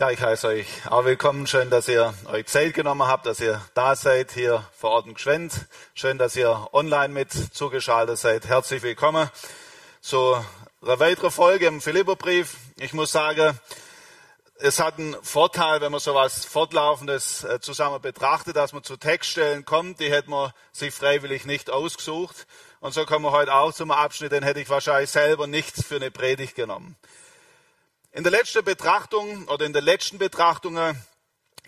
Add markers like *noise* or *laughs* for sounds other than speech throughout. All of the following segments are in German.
Ja, ich heiße euch auch willkommen. Schön, dass ihr euch Zeit genommen habt, dass ihr da seid, hier vor Ort in Gschwend. Schön, dass ihr online mit zugeschaltet seid. Herzlich willkommen zu einer weiteren Folge im Philipperbrief. Ich muss sagen, es hat einen Vorteil, wenn man so etwas Fortlaufendes äh, zusammen betrachtet, dass man zu Textstellen kommt, die hätte man sich freiwillig nicht ausgesucht. Und so kommen wir heute auch zum Abschnitt, den hätte ich wahrscheinlich selber nichts für eine Predigt genommen. In der letzten Betrachtung oder in der letzten Betrachtungen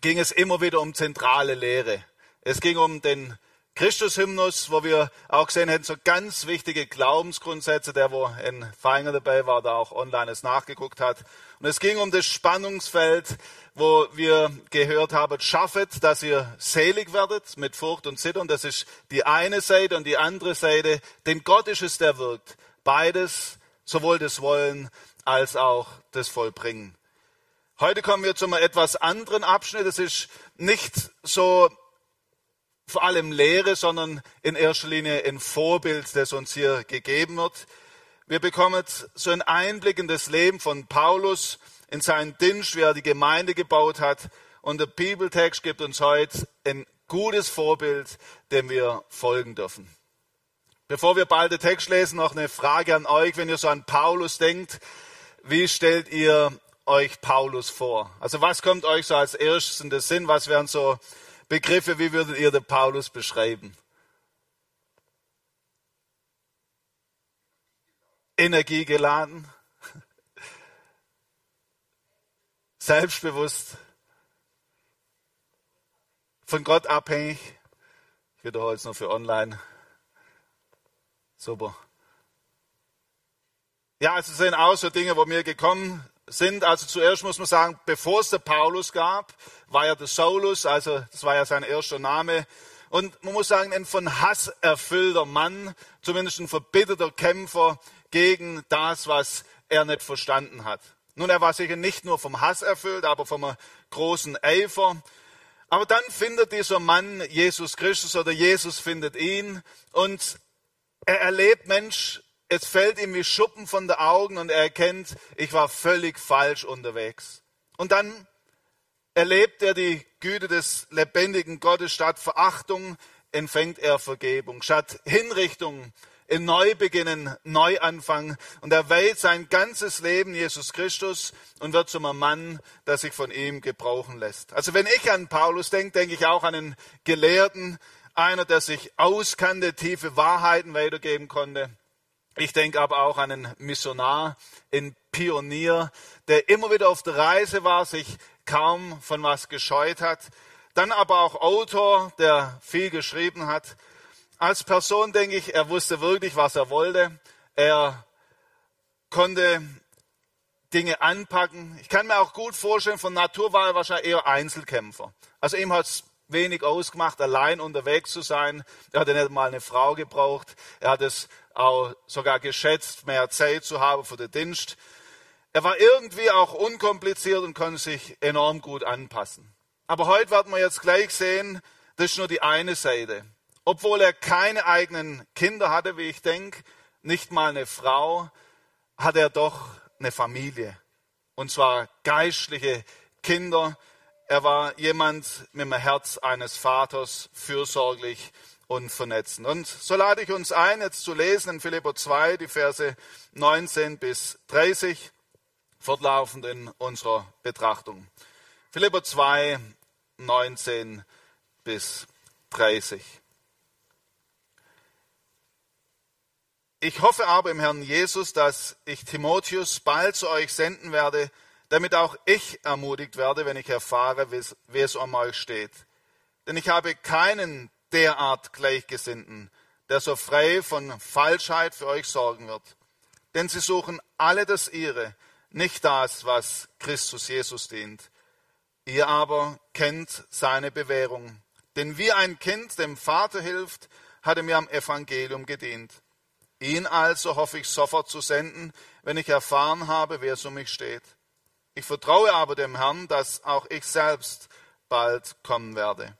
ging es immer wieder um zentrale Lehre. Es ging um den Christushymnus, wo wir auch gesehen hätten, so ganz wichtige Glaubensgrundsätze, der wo in Feinger dabei war, da auch online es nachgeguckt hat. Und es ging um das Spannungsfeld, wo wir gehört haben, schaffet, dass ihr selig werdet mit Furcht und Zittern. Das ist die eine Seite und die andere Seite, denn Gott ist es, der wirkt. Beides, sowohl das Wollen als auch das Vollbringen. Heute kommen wir zu einem etwas anderen Abschnitt. Es ist nicht so vor allem Lehre, sondern in erster Linie ein Vorbild, das uns hier gegeben wird. Wir bekommen so einen Einblick in das Leben von Paulus, in seinen Dienst, wie er die Gemeinde gebaut hat. Und der Bibeltext gibt uns heute ein gutes Vorbild, dem wir folgen dürfen. Bevor wir bald den Text lesen, noch eine Frage an euch, wenn ihr so an Paulus denkt. Wie stellt ihr euch Paulus vor? Also was kommt euch so als erstes in den Sinn? Was wären so Begriffe, wie würdet ihr den Paulus beschreiben? Energiegeladen, *laughs* selbstbewusst, von Gott abhängig. Ich wiederhole es nur für online. Super. Ja, es sind auch so Dinge, wo mir gekommen sind. Also zuerst muss man sagen, bevor es der Paulus gab, war ja der Saulus, also das war ja sein erster Name. Und man muss sagen, ein von Hass erfüllter Mann, zumindest ein verbitterter Kämpfer gegen das, was er nicht verstanden hat. Nun, er war sicher nicht nur vom Hass erfüllt, aber vom großen Eifer. Aber dann findet dieser Mann Jesus Christus oder Jesus findet ihn und er erlebt, Mensch, es fällt ihm wie Schuppen von den Augen und er erkennt, ich war völlig falsch unterwegs. Und dann erlebt er die Güte des lebendigen Gottes. Statt Verachtung empfängt er Vergebung. Statt Hinrichtung in Neubeginnen, Neuanfang. Und er weiht sein ganzes Leben Jesus Christus und wird zum Mann, der sich von ihm gebrauchen lässt. Also wenn ich an Paulus denke, denke ich auch an einen Gelehrten, einer, der sich auskannte, tiefe Wahrheiten weitergeben konnte. Ich denke aber auch an einen Missionar, einen Pionier, der immer wieder auf der Reise war, sich kaum von was gescheut hat. Dann aber auch Autor, der viel geschrieben hat. Als Person denke ich, er wusste wirklich, was er wollte. Er konnte Dinge anpacken. Ich kann mir auch gut vorstellen, von Natur war er wahrscheinlich eher Einzelkämpfer. Also ihm hat es wenig ausgemacht, allein unterwegs zu sein. Er hatte nicht mal eine Frau gebraucht. Er hat es auch sogar geschätzt, mehr Zeit zu haben für den Dienst. Er war irgendwie auch unkompliziert und konnte sich enorm gut anpassen. Aber heute werden wir jetzt gleich sehen, das ist nur die eine Seite. Obwohl er keine eigenen Kinder hatte, wie ich denke, nicht mal eine Frau, hat er doch eine Familie. Und zwar geistliche Kinder. Er war jemand mit dem Herz eines Vaters, fürsorglich und vernetzen. Und so lade ich uns ein, jetzt zu lesen in Philipper 2, die Verse 19 bis 30, fortlaufend in unserer Betrachtung. Philipper 2, 19 bis 30. Ich hoffe aber im Herrn Jesus, dass ich Timotheus bald zu euch senden werde, damit auch ich ermutigt werde, wenn ich erfahre, wie es um euch steht. Denn ich habe keinen derart Gleichgesinnten, der so frei von Falschheit für euch sorgen wird. Denn sie suchen alle das ihre, nicht das, was Christus Jesus dient. Ihr aber kennt seine Bewährung. Denn wie ein Kind dem Vater hilft, hat er mir am Evangelium gedient. Ihn also hoffe ich sofort zu senden, wenn ich erfahren habe, wer es um mich steht. Ich vertraue aber dem Herrn, dass auch ich selbst bald kommen werde.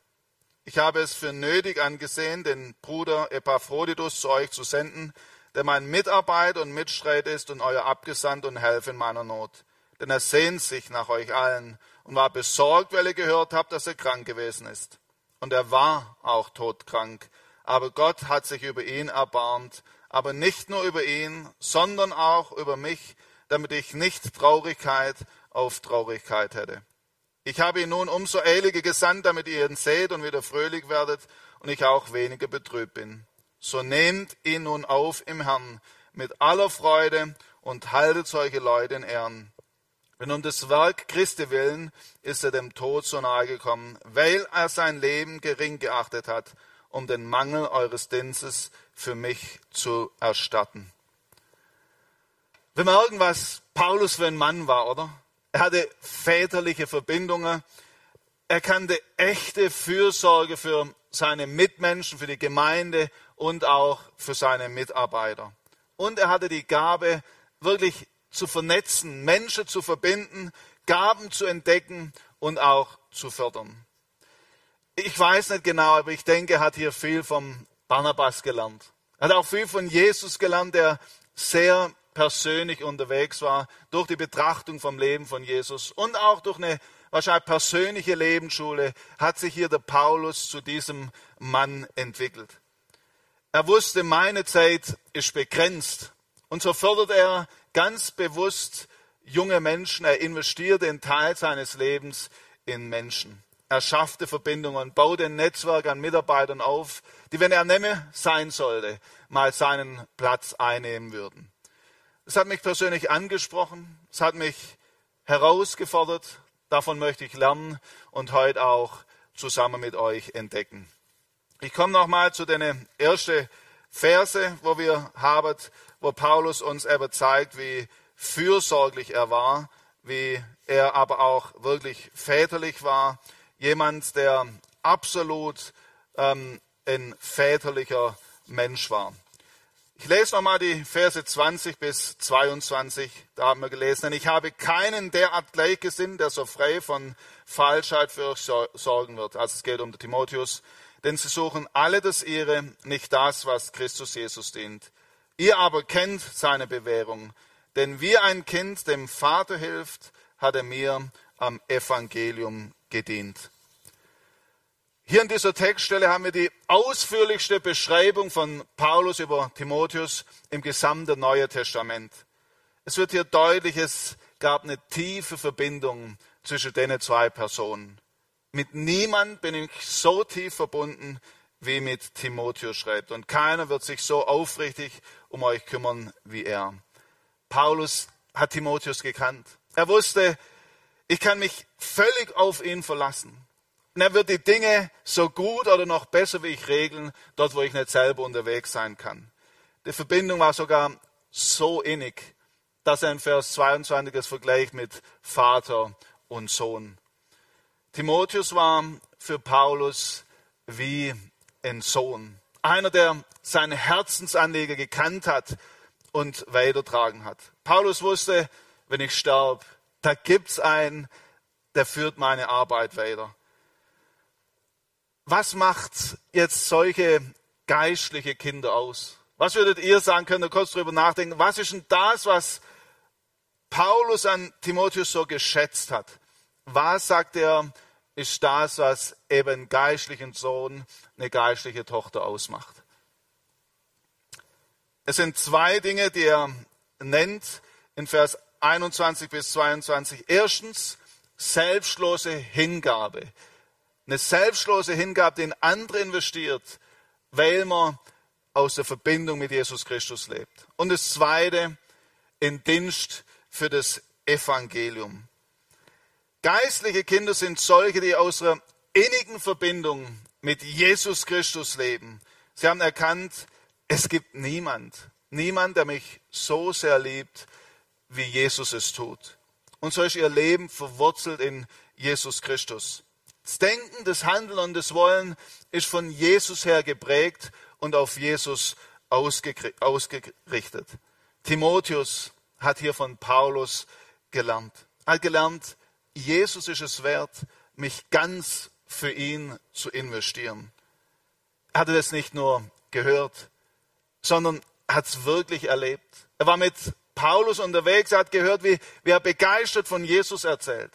Ich habe es für nötig angesehen, den Bruder Epaphroditus zu euch zu senden, der mein Mitarbeiter und Mitstreiter ist und euer Abgesandt und Helfer in meiner Not. denn er sehnt sich nach euch allen und war besorgt, weil ihr gehört habt, dass er krank gewesen ist. Und er war auch todkrank, aber Gott hat sich über ihn erbarmt, aber nicht nur über ihn, sondern auch über mich, damit ich nicht Traurigkeit auf Traurigkeit hätte. Ich habe ihn nun umso eiliger gesandt, damit ihr ihn seht und wieder fröhlich werdet und ich auch weniger betrübt bin. So nehmt ihn nun auf im Herrn mit aller Freude und haltet solche Leute in Ehren. Denn um des Werk Christi willen ist er dem Tod so nahe gekommen, weil er sein Leben gering geachtet hat, um den Mangel eures Dienstes für mich zu erstatten. Wir merken, was Paulus für ein Mann war, oder? Er hatte väterliche Verbindungen. Er kannte echte Fürsorge für seine Mitmenschen, für die Gemeinde und auch für seine Mitarbeiter. Und er hatte die Gabe, wirklich zu vernetzen, Menschen zu verbinden, Gaben zu entdecken und auch zu fördern. Ich weiß nicht genau, aber ich denke, er hat hier viel vom Barnabas gelernt. Er hat auch viel von Jesus gelernt, der sehr persönlich unterwegs war, durch die Betrachtung vom Leben von Jesus und auch durch eine wahrscheinlich persönliche Lebensschule hat sich hier der Paulus zu diesem Mann entwickelt. Er wusste, meine Zeit ist begrenzt und so fördert er ganz bewusst junge Menschen. Er investierte einen Teil seines Lebens in Menschen. Er schaffte Verbindungen, baute ein Netzwerk an Mitarbeitern auf, die, wenn er nemme sein sollte, mal seinen Platz einnehmen würden. Es hat mich persönlich angesprochen, es hat mich herausgefordert, davon möchte ich lernen und heute auch zusammen mit euch entdecken. Ich komme nochmal zu den ersten Verse, wo wir haben, wo Paulus uns eben zeigt, wie fürsorglich er war, wie er aber auch wirklich väterlich war. Jemand, der absolut ähm, ein väterlicher Mensch war. Ich lese nochmal die Verse 20 bis 22. Da haben wir gelesen, denn ich habe keinen derart Gleichgesinnt, der so frei von Falschheit für euch sorgen wird. Also es geht um Timotheus. Denn sie suchen alle das ihre, nicht das, was Christus Jesus dient. Ihr aber kennt seine Bewährung, denn wie ein Kind dem Vater hilft, hat er mir am Evangelium gedient. Hier in dieser Textstelle haben wir die ausführlichste Beschreibung von Paulus über Timotheus im gesamten Neuen Testament. Es wird hier deutlich, es gab eine tiefe Verbindung zwischen den zwei Personen. Mit niemand bin ich so tief verbunden wie mit Timotheus schreibt. Und keiner wird sich so aufrichtig um euch kümmern wie er. Paulus hat Timotheus gekannt. Er wusste, ich kann mich völlig auf ihn verlassen. Und er wird die Dinge so gut oder noch besser wie ich regeln, dort wo ich nicht selber unterwegs sein kann. Die Verbindung war sogar so innig, dass er in Vers 22 es vergleicht mit Vater und Sohn. Timotheus war für Paulus wie ein Sohn. Einer, der seine Herzensanliege gekannt hat und weitertragen hat. Paulus wusste, wenn ich sterbe, da gibt es einen, der führt meine Arbeit weiter. Was macht jetzt solche geistliche Kinder aus? Was würdet ihr sagen, könnt ihr kurz darüber nachdenken, was ist denn das, was Paulus an Timotheus so geschätzt hat? Was sagt er, ist das, was eben einen geistlichen Sohn, eine geistliche Tochter ausmacht. Es sind zwei Dinge, die er nennt in Vers 21 bis 22. Erstens, selbstlose Hingabe. Eine selbstlose Hingabe, die in andere investiert, weil man aus der Verbindung mit Jesus Christus lebt. Und das Zweite, in Dienst für das Evangelium. Geistliche Kinder sind solche, die aus einer innigen Verbindung mit Jesus Christus leben. Sie haben erkannt, es gibt niemand, niemand, der mich so sehr liebt, wie Jesus es tut. Und so ist ihr Leben verwurzelt in Jesus Christus. Das Denken, das Handeln und das Wollen ist von Jesus her geprägt und auf Jesus ausgerichtet. Timotheus hat hier von Paulus gelernt. Er hat gelernt, Jesus ist es wert, mich ganz für ihn zu investieren. Er hatte das nicht nur gehört, sondern hat es wirklich erlebt. Er war mit Paulus unterwegs, er hat gehört, wie, wie er begeistert von Jesus erzählt.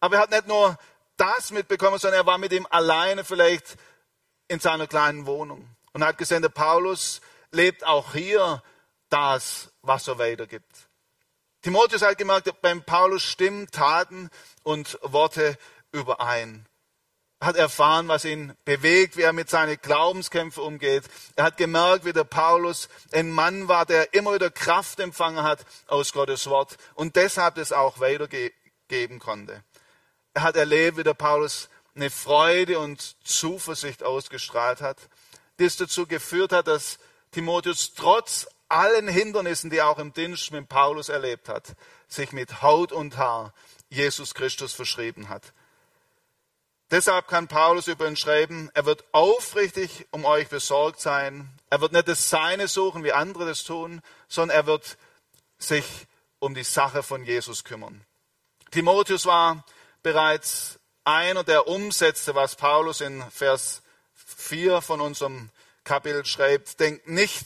Aber er hat nicht nur das mitbekommen, sondern er war mit ihm alleine vielleicht in seiner kleinen Wohnung und hat gesehen, der Paulus lebt auch hier das, was er weitergibt. Timotheus hat gemerkt, beim Paulus stimmen Taten und Worte überein. Er hat erfahren, was ihn bewegt, wie er mit seinen Glaubenskämpfen umgeht. Er hat gemerkt, wie der Paulus ein Mann war, der immer wieder Kraft empfangen hat aus Gottes Wort und deshalb das auch weitergeben konnte. Hat erlebt, wie der Paulus eine Freude und Zuversicht ausgestrahlt hat, die es dazu geführt hat, dass Timotheus trotz allen Hindernissen, die er auch im Dienst mit Paulus erlebt hat, sich mit Haut und Haar Jesus Christus verschrieben hat. Deshalb kann Paulus über ihn schreiben, er wird aufrichtig um euch besorgt sein. Er wird nicht das Seine suchen, wie andere das tun, sondern er wird sich um die Sache von Jesus kümmern. Timotheus war bereits einer, der umsetzte, was Paulus in Vers 4 von unserem Kapitel schreibt. Denkt nicht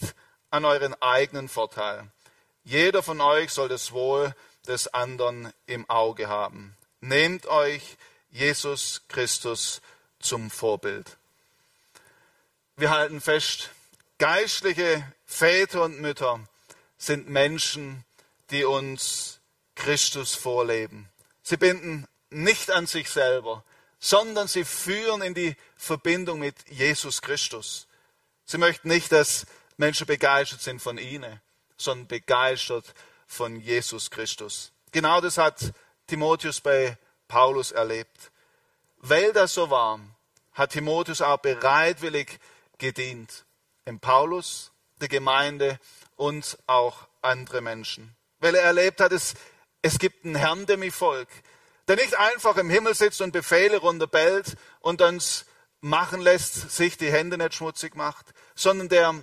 an euren eigenen Vorteil. Jeder von euch soll das Wohl des anderen im Auge haben. Nehmt euch Jesus Christus zum Vorbild. Wir halten fest, geistliche Väter und Mütter sind Menschen, die uns Christus vorleben. Sie binden nicht an sich selber, sondern sie führen in die Verbindung mit Jesus Christus. Sie möchten nicht, dass Menschen begeistert sind von ihnen, sondern begeistert von Jesus Christus. Genau das hat Timotheus bei Paulus erlebt. Weil das so war, hat Timotheus auch bereitwillig gedient. Im Paulus, der Gemeinde und auch andere Menschen. Weil er erlebt hat, es, es gibt einen Herrn, der mich folgt, der nicht einfach im Himmel sitzt und Befehle runterbellt und uns machen lässt, sich die Hände nicht schmutzig macht, sondern der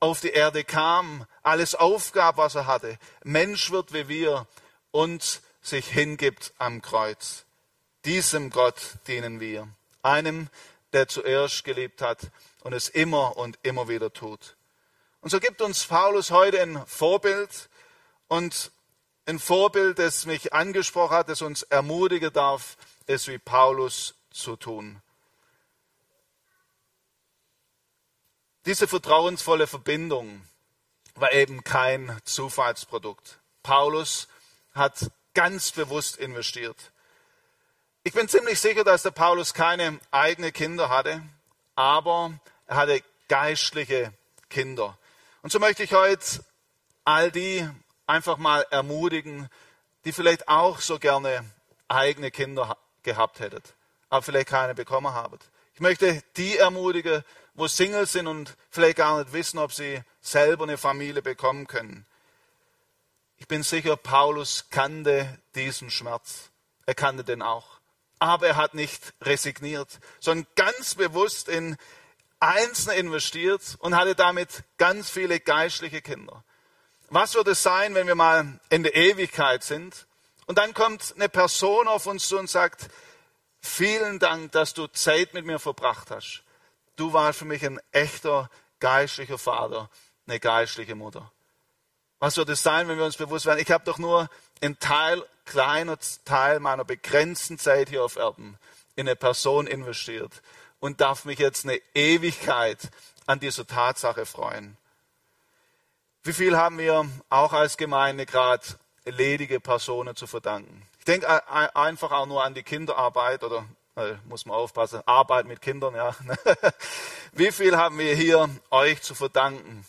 auf die Erde kam, alles aufgab, was er hatte, Mensch wird wie wir und sich hingibt am Kreuz. Diesem Gott dienen wir, einem, der zuerst geliebt hat und es immer und immer wieder tut. Und so gibt uns Paulus heute ein Vorbild und ein Vorbild, das mich angesprochen hat, das uns ermutigen darf, es wie Paulus zu tun. Diese vertrauensvolle Verbindung war eben kein Zufallsprodukt. Paulus hat ganz bewusst investiert. Ich bin ziemlich sicher, dass der Paulus keine eigenen Kinder hatte, aber er hatte geistliche Kinder. Und so möchte ich heute all die einfach mal ermutigen, die vielleicht auch so gerne eigene Kinder gehabt hättet, aber vielleicht keine bekommen habt. Ich möchte die ermutigen, wo Single sind und vielleicht gar nicht wissen, ob sie selber eine Familie bekommen können. Ich bin sicher, Paulus kannte diesen Schmerz. Er kannte den auch. Aber er hat nicht resigniert, sondern ganz bewusst in Einzelne investiert und hatte damit ganz viele geistliche Kinder. Was wird es sein, wenn wir mal in der Ewigkeit sind und dann kommt eine Person auf uns zu und sagt, vielen Dank, dass du Zeit mit mir verbracht hast. Du warst für mich ein echter geistlicher Vater, eine geistliche Mutter. Was wird es sein, wenn wir uns bewusst werden, ich habe doch nur einen Teil, kleiner Teil meiner begrenzten Zeit hier auf Erden in eine Person investiert und darf mich jetzt eine Ewigkeit an dieser Tatsache freuen. Wie viel haben wir auch als Gemeinde gerade ledige Personen zu verdanken? Ich denke einfach auch nur an die Kinderarbeit oder äh, muss man aufpassen, Arbeit mit Kindern, ja. *laughs* Wie viel haben wir hier euch zu verdanken?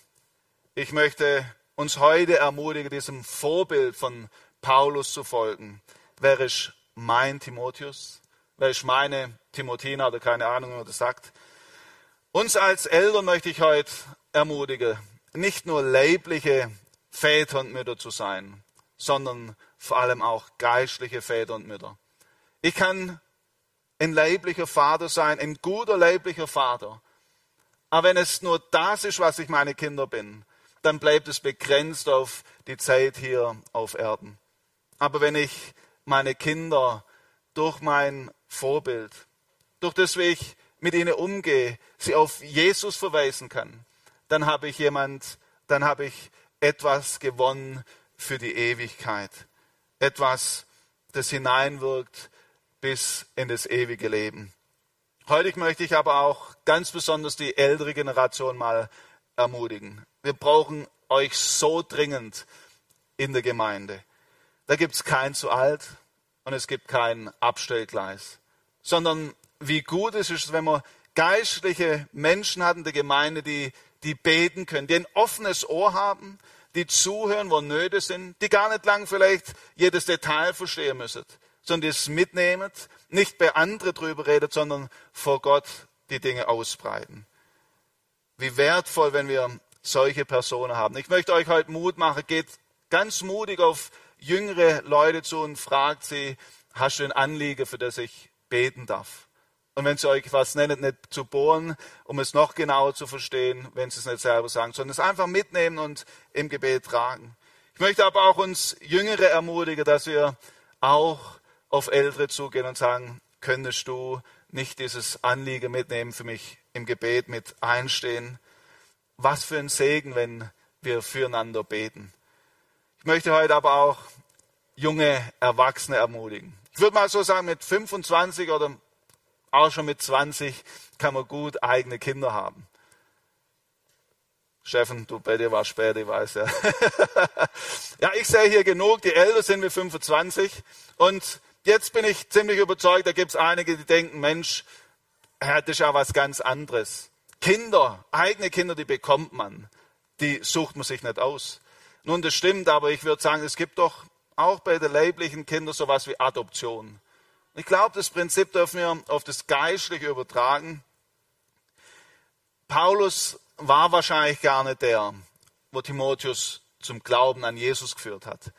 Ich möchte uns heute ermutigen, diesem Vorbild von Paulus zu folgen. Wer ist mein Timotheus? Wer ist meine Timothina oder keine Ahnung, wie man das sagt? Uns als Eltern möchte ich heute ermutigen, nicht nur leibliche Väter und Mütter zu sein, sondern vor allem auch geistliche Väter und Mütter. Ich kann ein leiblicher Vater sein, ein guter leiblicher Vater. Aber wenn es nur das ist, was ich meine Kinder bin, dann bleibt es begrenzt auf die Zeit hier auf Erden. Aber wenn ich meine Kinder durch mein Vorbild, durch das, wie ich mit ihnen umgehe, sie auf Jesus verweisen kann, dann habe ich jemand, dann habe ich etwas gewonnen für die Ewigkeit. Etwas, das hineinwirkt bis in das ewige Leben. Heute möchte ich aber auch ganz besonders die ältere Generation mal ermutigen. Wir brauchen euch so dringend in der Gemeinde. Da gibt es kein zu alt und es gibt kein Abstellgleis, sondern wie gut es ist, wenn man geistliche Menschen hat in der Gemeinde, die, die beten können, die ein offenes Ohr haben, die zuhören, wo Nöte sind, die gar nicht lang vielleicht jedes Detail verstehen müssen, sondern die es mitnehmen, nicht bei anderen drüber redet, sondern vor Gott die Dinge ausbreiten. Wie wertvoll, wenn wir solche Personen haben. Ich möchte euch heute Mut machen, geht ganz mutig auf jüngere Leute zu und fragt sie, hast du ein Anliegen, für das ich beten darf? Und wenn sie euch was nennen, nicht zu bohren, um es noch genauer zu verstehen, wenn sie es nicht selber sagen, sondern es einfach mitnehmen und im Gebet tragen. Ich möchte aber auch uns Jüngere ermutigen, dass wir auch auf Ältere zugehen und sagen, könntest du nicht dieses Anliegen mitnehmen, für mich im Gebet mit einstehen? Was für ein Segen, wenn wir füreinander beten. Ich möchte heute aber auch junge Erwachsene ermutigen. Ich würde mal so sagen, mit 25 oder auch schon mit 20 kann man gut eigene Kinder haben. Steffen, du bei dir war spät, ich weiß ja. *laughs* ja, ich sehe hier genug, die Älter sind wie 25 und jetzt bin ich ziemlich überzeugt, da gibt es einige, die denken, Mensch, das ist ja was ganz anderes. Kinder, eigene Kinder, die bekommt man, die sucht man sich nicht aus. Nun, das stimmt, aber ich würde sagen, es gibt doch auch bei den leiblichen Kindern sowas wie Adoption. Ich glaube, das Prinzip dürfen wir auf das Geistliche übertragen. Paulus war wahrscheinlich gar nicht der, wo Timotheus zum Glauben an Jesus geführt hat.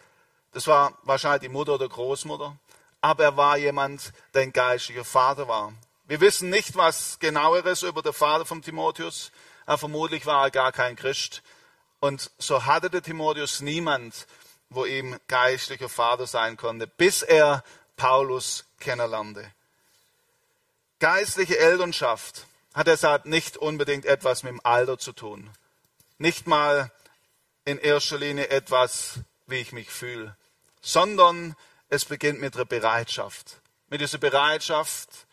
Das war wahrscheinlich die Mutter oder Großmutter. Aber er war jemand, der ein geistlicher Vater war. Wir wissen nicht was genaueres über den Vater von Timotheus. Aber vermutlich war er gar kein Christ. Und so hatte der Timotheus niemand, wo ihm geistlicher Vater sein konnte, bis er Paulus kennenlernte. Geistliche Elternschaft hat deshalb nicht unbedingt etwas mit dem Alter zu tun. Nicht mal in erster Linie etwas, wie ich mich fühle, sondern es beginnt mit der Bereitschaft. Mit dieser Bereitschaft,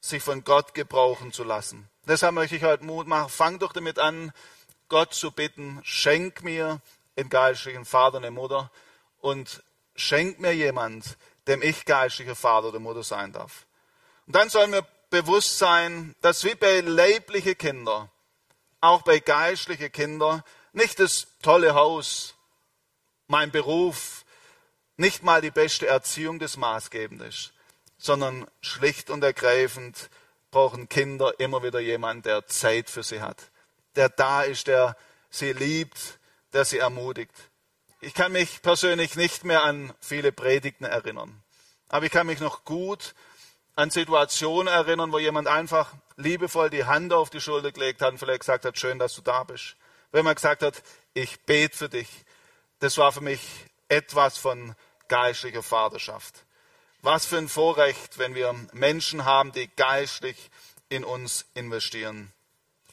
sich von Gott gebrauchen zu lassen. Deshalb möchte ich heute Mut machen. Fang doch damit an, Gott zu bitten, schenk mir einen geistlichen Vater, eine Mutter und schenk mir jemand, dem ich geistlicher Vater oder Mutter sein darf. Und dann soll mir bewusst sein, dass wie bei leiblichen Kindern, auch bei geistlichen Kindern, nicht das tolle Haus, mein Beruf, nicht mal die beste Erziehung des Maßgebend ist, sondern schlicht und ergreifend brauchen Kinder immer wieder jemanden, der Zeit für sie hat, der da ist, der sie liebt, der sie ermutigt. Ich kann mich persönlich nicht mehr an viele Predigten erinnern. Aber ich kann mich noch gut an Situationen erinnern, wo jemand einfach liebevoll die Hand auf die Schulter gelegt hat und vielleicht gesagt hat, schön, dass du da bist. Wenn man gesagt hat, ich bete für dich. Das war für mich etwas von geistlicher Vaterschaft. Was für ein Vorrecht, wenn wir Menschen haben, die geistlich in uns investieren.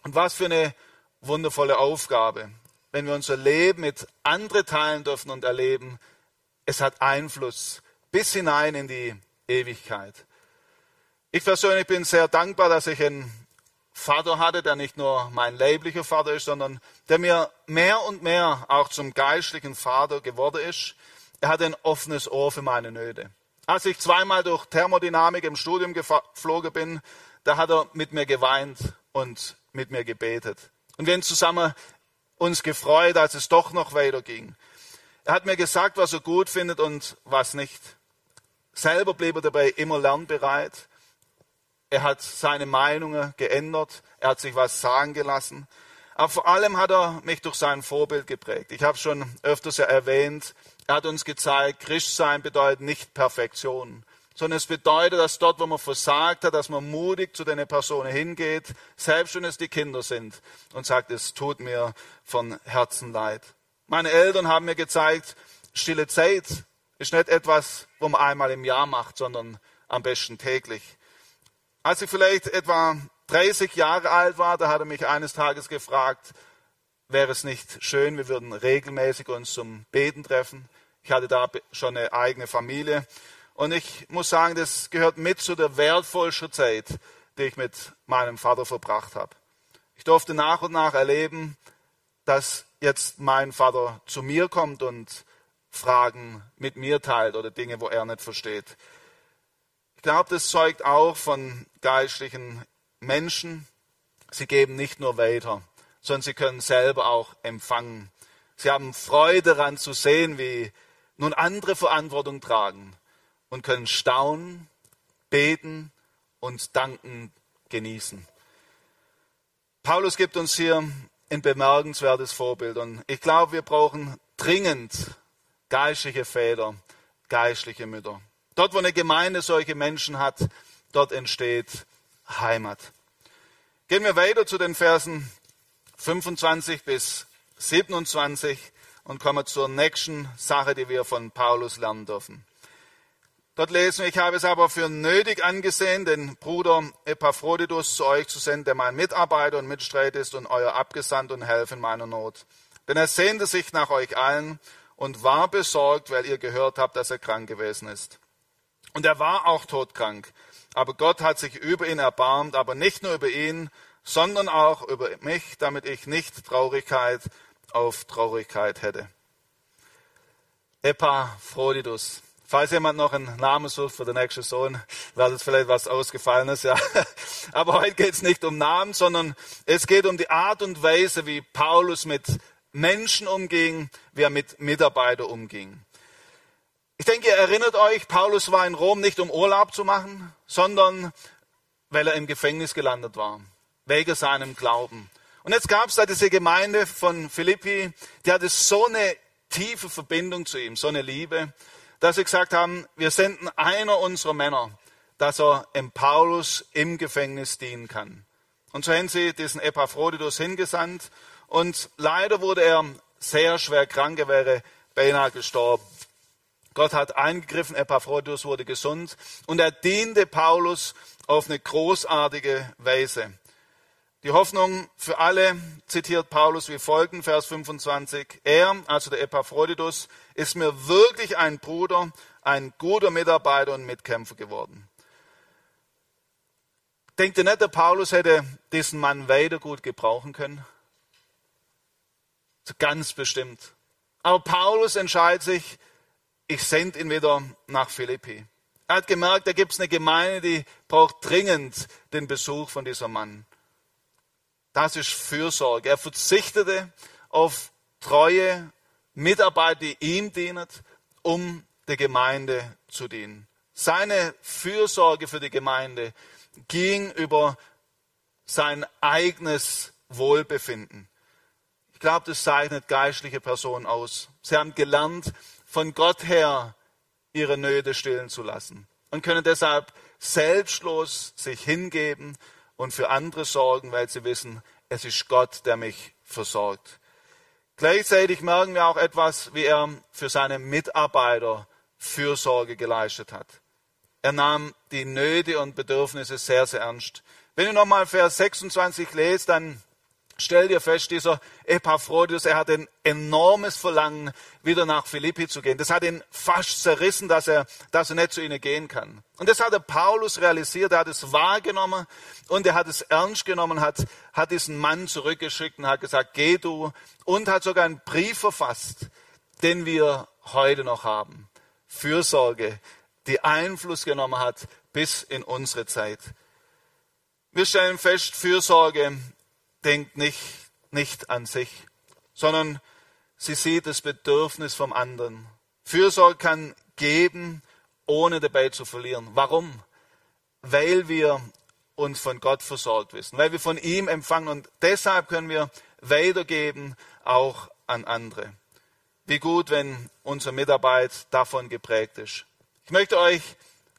Und was für eine wundervolle Aufgabe, wenn wir unser Leben mit anderen teilen dürfen und erleben, es hat Einfluss bis hinein in die Ewigkeit. Ich persönlich bin sehr dankbar, dass ich einen Vater hatte, der nicht nur mein leiblicher Vater ist, sondern der mir mehr und mehr auch zum geistlichen Vater geworden ist. Er hat ein offenes Ohr für meine Nöte. Als ich zweimal durch Thermodynamik im Studium geflogen bin, da hat er mit mir geweint und mit mir gebetet. Und wir haben zusammen uns gefreut, als es doch noch weiterging. Er hat mir gesagt, was er gut findet und was nicht. Selber blieb er dabei immer lernbereit. Er hat seine Meinungen geändert. Er hat sich was sagen gelassen. Aber vor allem hat er mich durch sein Vorbild geprägt. Ich habe schon öfters ja erwähnt, er hat uns gezeigt, Christsein bedeutet nicht Perfektion, sondern es bedeutet, dass dort, wo man versagt hat, dass man mutig zu den Personen hingeht, selbst wenn es die Kinder sind, und sagt, es tut mir von Herzen leid. Meine Eltern haben mir gezeigt, stille Zeit ist nicht etwas, wo man einmal im Jahr macht, sondern am besten täglich. Als ich vielleicht etwa 30 Jahre alt war, da hat er mich eines Tages gefragt, wäre es nicht schön, wir würden regelmäßig uns zum Beten treffen. Ich hatte da schon eine eigene Familie. Und ich muss sagen, das gehört mit zu der wertvollsten Zeit, die ich mit meinem Vater verbracht habe. Ich durfte nach und nach erleben, dass jetzt mein Vater zu mir kommt und Fragen mit mir teilt oder Dinge, wo er nicht versteht. Ich glaube, das zeugt auch von geistlichen Menschen. Sie geben nicht nur weiter, sondern sie können selber auch empfangen. Sie haben Freude daran zu sehen, wie nun andere Verantwortung tragen und können staunen, beten und danken genießen. Paulus gibt uns hier ein bemerkenswertes Vorbild und ich glaube, wir brauchen dringend geistliche Väter, geistliche Mütter. Dort, wo eine Gemeinde solche Menschen hat, dort entsteht Heimat. Gehen wir weiter zu den Versen 25 bis 27 und kommen zur nächsten Sache, die wir von Paulus lernen dürfen. Dort lesen wir, ich habe es aber für nötig angesehen, den Bruder Epaphroditus zu euch zu senden, der mein Mitarbeiter und Mitstreit ist und euer Abgesandt und Helfer in meiner Not. Denn er sehnte sich nach euch allen und war besorgt, weil ihr gehört habt, dass er krank gewesen ist. Und er war auch todkrank. Aber Gott hat sich über ihn erbarmt, aber nicht nur über ihn, sondern auch über mich, damit ich nicht Traurigkeit auf Traurigkeit hätte. Epaphroditus. Falls jemand noch einen Namen sucht für den nächsten Sohn, wäre das vielleicht was Ausgefallenes, ja. *laughs* Aber heute geht es nicht um Namen, sondern es geht um die Art und Weise, wie Paulus mit Menschen umging, wie er mit Mitarbeitern umging. Ich denke, ihr erinnert euch, Paulus war in Rom nicht um Urlaub zu machen, sondern weil er im Gefängnis gelandet war, wegen seinem Glauben. Und jetzt gab es da diese Gemeinde von Philippi, die hatte so eine tiefe Verbindung zu ihm, so eine Liebe dass sie gesagt haben, wir senden einer unserer Männer, dass er im Paulus im Gefängnis dienen kann. Und so haben sie diesen Epaphroditus hingesandt und leider wurde er sehr schwer krank, er wäre beinahe gestorben. Gott hat eingegriffen, Epaphroditus wurde gesund und er diente Paulus auf eine großartige Weise. Die Hoffnung für alle zitiert Paulus wie folgt, Vers 25. Er, also der Epaphroditus, ist mir wirklich ein Bruder, ein guter Mitarbeiter und Mitkämpfer geworden. Denkt ihr nicht, der Paulus hätte diesen Mann weiter gut gebrauchen können? Ganz bestimmt. Aber Paulus entscheidet sich, ich sende ihn wieder nach Philippi. Er hat gemerkt, da gibt es eine Gemeinde, die braucht dringend den Besuch von diesem Mann. Das ist Fürsorge. Er verzichtete auf treue Mitarbeiter, die ihm dienen, um der Gemeinde zu dienen. Seine Fürsorge für die Gemeinde ging über sein eigenes Wohlbefinden. Ich glaube, das zeichnet geistliche Personen aus. Sie haben gelernt, von Gott her ihre Nöte stillen zu lassen und können deshalb selbstlos sich hingeben und für andere sorgen, weil sie wissen, es ist Gott, der mich versorgt. Gleichzeitig merken wir auch etwas, wie er für seine Mitarbeiter Fürsorge geleistet hat. Er nahm die Nöte und Bedürfnisse sehr, sehr ernst. Wenn ihr nochmal Vers 26 lest, dann stell dir fest, dieser Epaphroditus, er hat ein enormes Verlangen, wieder nach Philippi zu gehen. Das hat ihn fast zerrissen, dass er, dass er nicht zu ihnen gehen kann. Und das hat der Paulus realisiert, er hat es wahrgenommen und er hat es ernst genommen, hat, hat diesen Mann zurückgeschickt und hat gesagt, geh du und hat sogar einen Brief verfasst, den wir heute noch haben. Fürsorge, die Einfluss genommen hat bis in unsere Zeit. Wir stellen fest, Fürsorge denkt nicht, nicht an sich, sondern sie sieht das Bedürfnis vom anderen. Fürsorge kann geben, ohne dabei zu verlieren. Warum? Weil wir uns von Gott versorgt wissen, weil wir von ihm empfangen und deshalb können wir weitergeben auch an andere. Wie gut, wenn unsere Mitarbeit davon geprägt ist. Ich möchte euch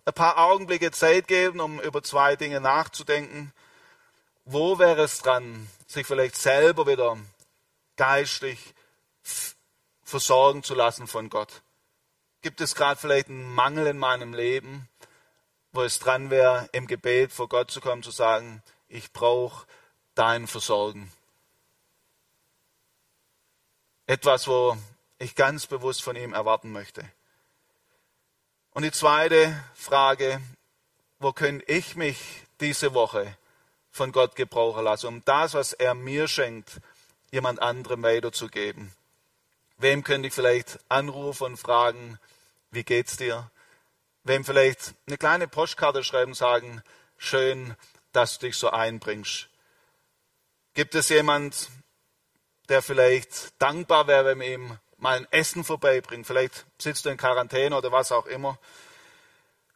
ein paar Augenblicke Zeit geben, um über zwei Dinge nachzudenken. Wo wäre es dran, sich vielleicht selber wieder geistlich versorgen zu lassen von Gott? Gibt es gerade vielleicht einen Mangel in meinem Leben, wo es dran wäre, im Gebet vor Gott zu kommen, zu sagen, ich brauche dein Versorgen? Etwas, wo ich ganz bewusst von ihm erwarten möchte. Und die zweite Frage, wo könnte ich mich diese Woche von Gott gebrauchen lassen, um das, was er mir schenkt, jemand anderem weiterzugeben? Wem könnte ich vielleicht anrufen und fragen, wie geht's dir? Wem vielleicht eine kleine Postkarte schreiben sagen, schön, dass du dich so einbringst. Gibt es jemand, der vielleicht dankbar wäre, wenn wir ihm mal ein Essen vorbeibringen? Vielleicht sitzt du in Quarantäne oder was auch immer.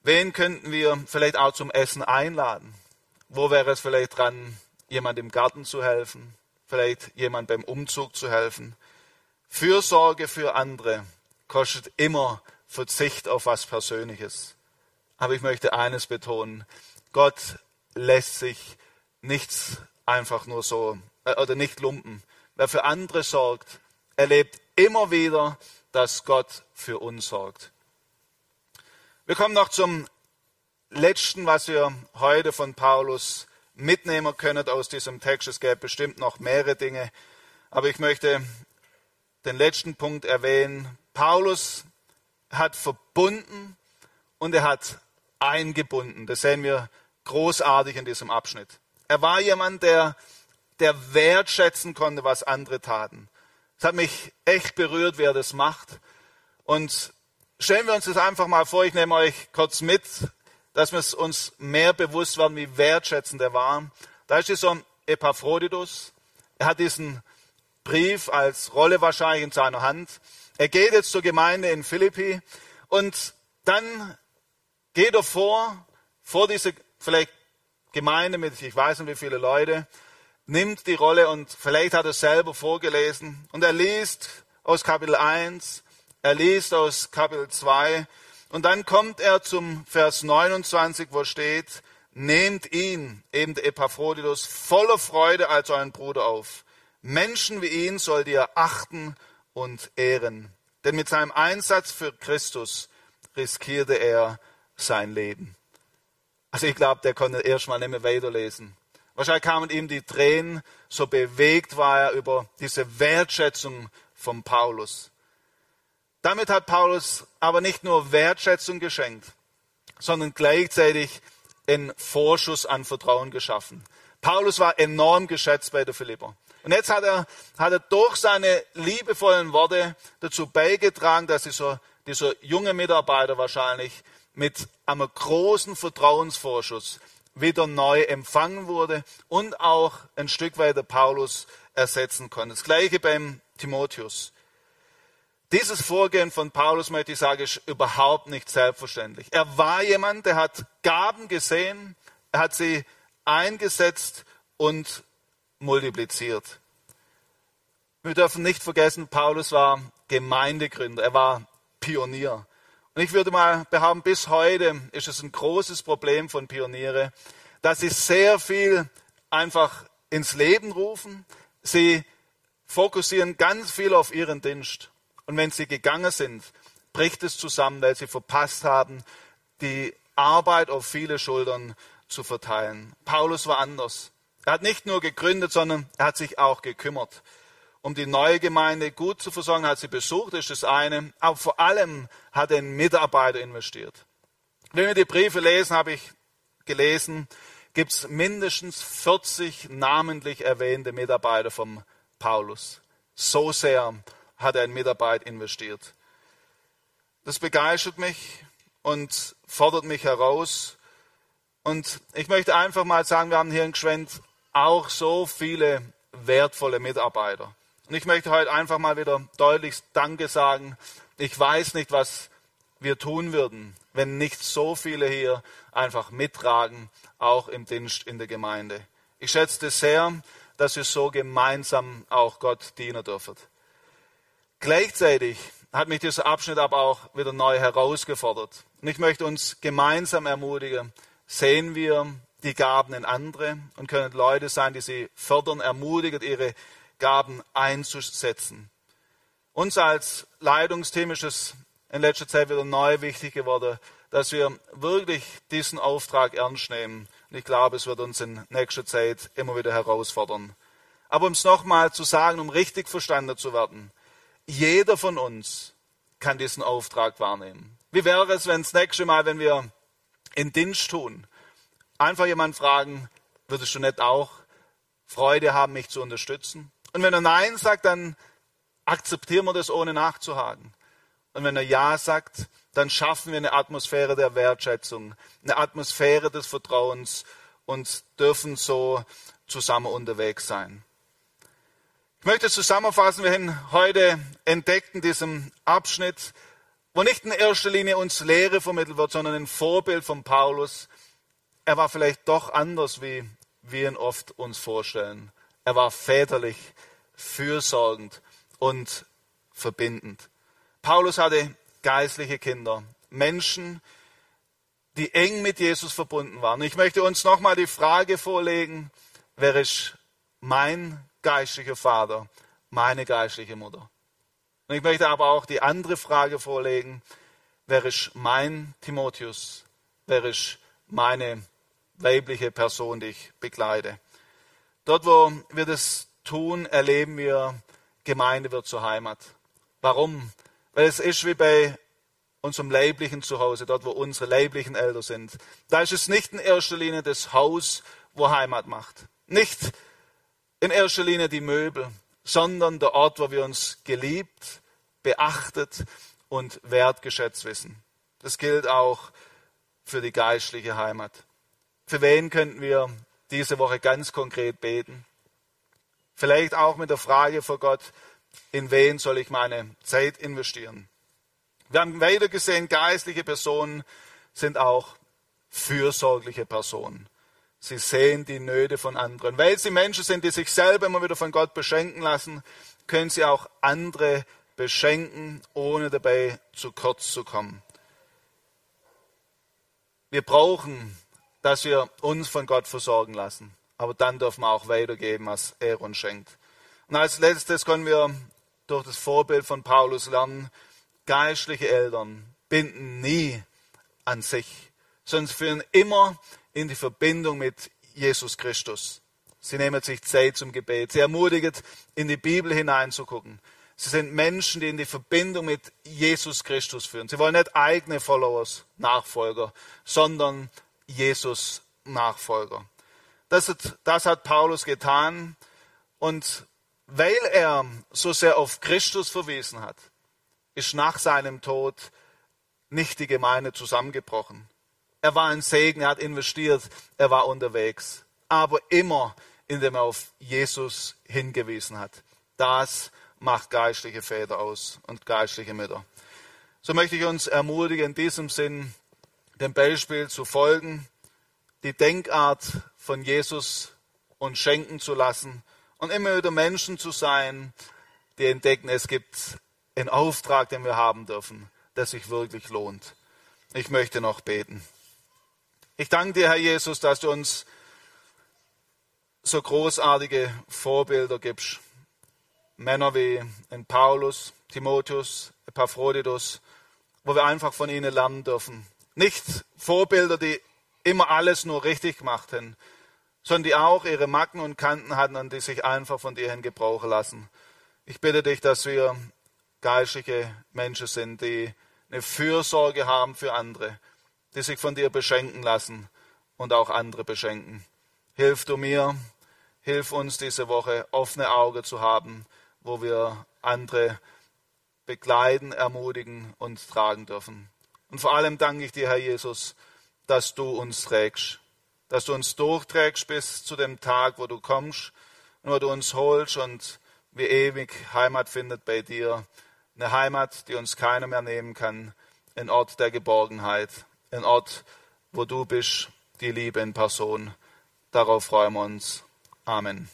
Wen könnten wir vielleicht auch zum Essen einladen? Wo wäre es vielleicht dran, jemand im Garten zu helfen? Vielleicht jemand beim Umzug zu helfen? Fürsorge für andere kostet immer Verzicht auf was Persönliches. Aber ich möchte eines betonen. Gott lässt sich nichts einfach nur so äh, oder nicht lumpen. Wer für andere sorgt, erlebt immer wieder, dass Gott für uns sorgt. Wir kommen noch zum letzten, was wir heute von Paulus mitnehmen können aus diesem Text. Es gäbe bestimmt noch mehrere Dinge, aber ich möchte den letzten Punkt erwähnen. Paulus hat verbunden und er hat eingebunden. Das sehen wir großartig in diesem Abschnitt. Er war jemand, der, der wertschätzen konnte, was andere taten. Es hat mich echt berührt, wer das macht. Und stellen wir uns das einfach mal vor, ich nehme euch kurz mit, dass wir uns mehr bewusst werden, wie wertschätzend er war. Da ist dieser Epaphroditus. Er hat diesen Brief als Rolle wahrscheinlich in seiner Hand. Er geht jetzt zur Gemeinde in Philippi und dann geht er vor, vor diese vielleicht Gemeinde mit, ich weiß nicht wie viele Leute, nimmt die Rolle und vielleicht hat er selber vorgelesen und er liest aus Kapitel 1, er liest aus Kapitel 2 und dann kommt er zum Vers 29, wo steht, nehmt ihn, eben Epaphroditus, voller Freude als euren Bruder auf. Menschen wie ihn sollt ihr achten und ehren. Denn mit seinem Einsatz für Christus riskierte er sein Leben. Also ich glaube, der konnte erstmal nicht mehr weiterlesen. Wahrscheinlich kamen ihm die Tränen, so bewegt war er über diese Wertschätzung von Paulus. Damit hat Paulus aber nicht nur Wertschätzung geschenkt, sondern gleichzeitig einen Vorschuss an Vertrauen geschaffen. Paulus war enorm geschätzt bei der Philipper. Und jetzt hat er, hat er durch seine liebevollen Worte dazu beigetragen, dass dieser, dieser junge Mitarbeiter wahrscheinlich mit einem großen Vertrauensvorschuss wieder neu empfangen wurde und auch ein Stück weiter Paulus ersetzen konnte. Das gleiche beim Timotheus. Dieses Vorgehen von Paulus, möchte ich sagen, ist überhaupt nicht selbstverständlich. Er war jemand, der hat Gaben gesehen, er hat sie eingesetzt und multipliziert. Wir dürfen nicht vergessen, Paulus war Gemeindegründer, er war Pionier. Und ich würde mal behaupten, bis heute ist es ein großes Problem von Pioniere, dass sie sehr viel einfach ins Leben rufen. Sie fokussieren ganz viel auf ihren Dienst. Und wenn sie gegangen sind, bricht es zusammen, weil sie verpasst haben, die Arbeit auf viele Schultern zu verteilen. Paulus war anders. Er hat nicht nur gegründet, sondern er hat sich auch gekümmert. Um die neue Gemeinde gut zu versorgen, hat sie besucht, ist das eine. Aber vor allem hat er in Mitarbeiter investiert. Wenn wir die Briefe lesen, habe ich gelesen, gibt es mindestens 40 namentlich erwähnte Mitarbeiter vom Paulus. So sehr hat er in Mitarbeit investiert. Das begeistert mich und fordert mich heraus. Und ich möchte einfach mal sagen, wir haben hier in Gschwend auch so viele wertvolle Mitarbeiter. Und ich möchte heute einfach mal wieder deutlich Danke sagen. Ich weiß nicht, was wir tun würden, wenn nicht so viele hier einfach mittragen, auch im Dienst in der Gemeinde. Ich schätze es sehr, dass wir so gemeinsam auch Gott dienen dürfen. Gleichzeitig hat mich dieser Abschnitt aber auch wieder neu herausgefordert. Und ich möchte uns gemeinsam ermutigen, sehen wir die Gaben in andere und können Leute sein, die sie fördern, ermutigen, ihre Gaben einzusetzen. Uns als Leitungsteam ist es in letzter Zeit wieder neu wichtig geworden, dass wir wirklich diesen Auftrag ernst nehmen. Und ich glaube, es wird uns in nächster Zeit immer wieder herausfordern. Aber um es nochmal zu sagen, um richtig verstanden zu werden, jeder von uns kann diesen Auftrag wahrnehmen. Wie wäre es, wenn das nächste Mal, wenn wir in Dienst tun, einfach jemand fragen, würdest du nicht auch Freude haben, mich zu unterstützen? Und wenn er Nein sagt, dann akzeptieren wir das ohne nachzuhaken. Und wenn er Ja sagt, dann schaffen wir eine Atmosphäre der Wertschätzung, eine Atmosphäre des Vertrauens und dürfen so zusammen unterwegs sein. Ich möchte zusammenfassen, wir haben heute entdeckt in diesem Abschnitt, wo nicht in erster Linie uns Lehre vermittelt wird, sondern ein Vorbild von Paulus. Er war vielleicht doch anders, wie wir ihn oft uns vorstellen. Er war väterlich, fürsorgend und verbindend. Paulus hatte geistliche Kinder, Menschen, die eng mit Jesus verbunden waren. Ich möchte uns nochmal die Frage vorlegen, wer ist mein geistlicher Vater, meine geistliche Mutter? Und ich möchte aber auch die andere Frage vorlegen, wer ist mein Timotheus? Wer ist meine weibliche Person, die ich begleite? Dort, wo wir das tun, erleben wir, Gemeinde wird zur Heimat. Warum? Weil es ist wie bei unserem leiblichen Zuhause, dort wo unsere leiblichen Eltern sind. Da ist es nicht in erster Linie das Haus, wo Heimat macht. Nicht in erster Linie die Möbel, sondern der Ort, wo wir uns geliebt, beachtet und wertgeschätzt wissen. Das gilt auch für die geistliche Heimat. Für wen könnten wir diese Woche ganz konkret beten? Vielleicht auch mit der Frage vor Gott, in wen soll ich meine Zeit investieren? Wir haben weiter gesehen, geistliche Personen sind auch fürsorgliche Personen. Sie sehen die Nöte von anderen. Weil sie Menschen sind, die sich selber immer wieder von Gott beschenken lassen, können sie auch andere beschenken, ohne dabei zu kurz zu kommen. Wir brauchen, dass wir uns von Gott versorgen lassen. Aber dann dürfen wir auch weitergeben, was er uns schenkt. Und als letztes können wir durch das Vorbild von Paulus lernen, geistliche Eltern binden nie an sich, sondern führen immer in die Verbindung mit Jesus Christus. Sie nehmen sich Zeit zum Gebet. Sie ermutigen, in die Bibel hineinzugucken. Sie sind Menschen, die in die Verbindung mit Jesus Christus führen. Sie wollen nicht eigene Followers, Nachfolger, sondern Jesus Nachfolger. Das hat, das hat Paulus getan. Und weil er so sehr auf Christus verwiesen hat, ist nach seinem Tod nicht die Gemeinde zusammengebrochen. Er war ein Segen, er hat investiert, er war unterwegs. Aber immer, indem er auf Jesus hingewiesen hat. Das macht geistliche Väter aus und geistliche Mütter. So möchte ich uns ermutigen, in diesem Sinn dem Beispiel zu folgen, die Denkart von Jesus uns schenken zu lassen und immer wieder Menschen zu sein, die entdecken, es gibt einen Auftrag, den wir haben dürfen, der sich wirklich lohnt. Ich möchte noch beten. Ich danke dir, Herr Jesus, dass du uns so großartige Vorbilder gibst. Männer wie ein Paulus, Timotheus, Epaphroditus, wo wir einfach von ihnen lernen dürfen. Nicht Vorbilder, die immer alles nur richtig gemacht haben, sondern die auch ihre Macken und Kanten hatten und die sich einfach von dir hin gebrauchen lassen. Ich bitte dich, dass wir geistliche Menschen sind, die eine Fürsorge haben für andere, die sich von dir beschenken lassen und auch andere beschenken. Hilf du mir, hilf uns diese Woche offene Augen zu haben, wo wir andere begleiten, ermutigen und tragen dürfen. Und vor allem danke ich dir, Herr Jesus, dass du uns trägst, dass du uns durchträgst bis zu dem Tag, wo du kommst und wo du uns holst und wir ewig Heimat findet bei dir. Eine Heimat, die uns keiner mehr nehmen kann, ein Ort der Geborgenheit, ein Ort, wo du bist, die Liebe in Person. Darauf freuen wir uns. Amen.